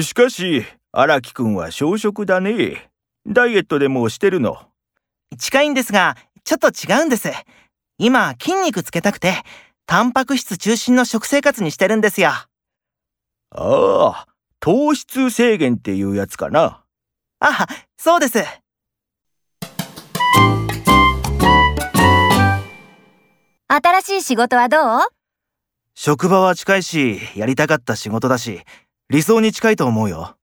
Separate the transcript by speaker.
Speaker 1: しかし、荒木くんは小食だね。ダイエットでもしてるの？
Speaker 2: 近いんですが、ちょっと違うんです。今、筋肉つけたくて、タンパク質中心の食生活にしてるんですよ。あ
Speaker 1: あ、糖質制限っていうやつかな。
Speaker 2: あ、そうです。
Speaker 3: 新しい仕事はどう？
Speaker 4: 職場は近いし、やりたかった仕事だし、理想に近いと思うよ。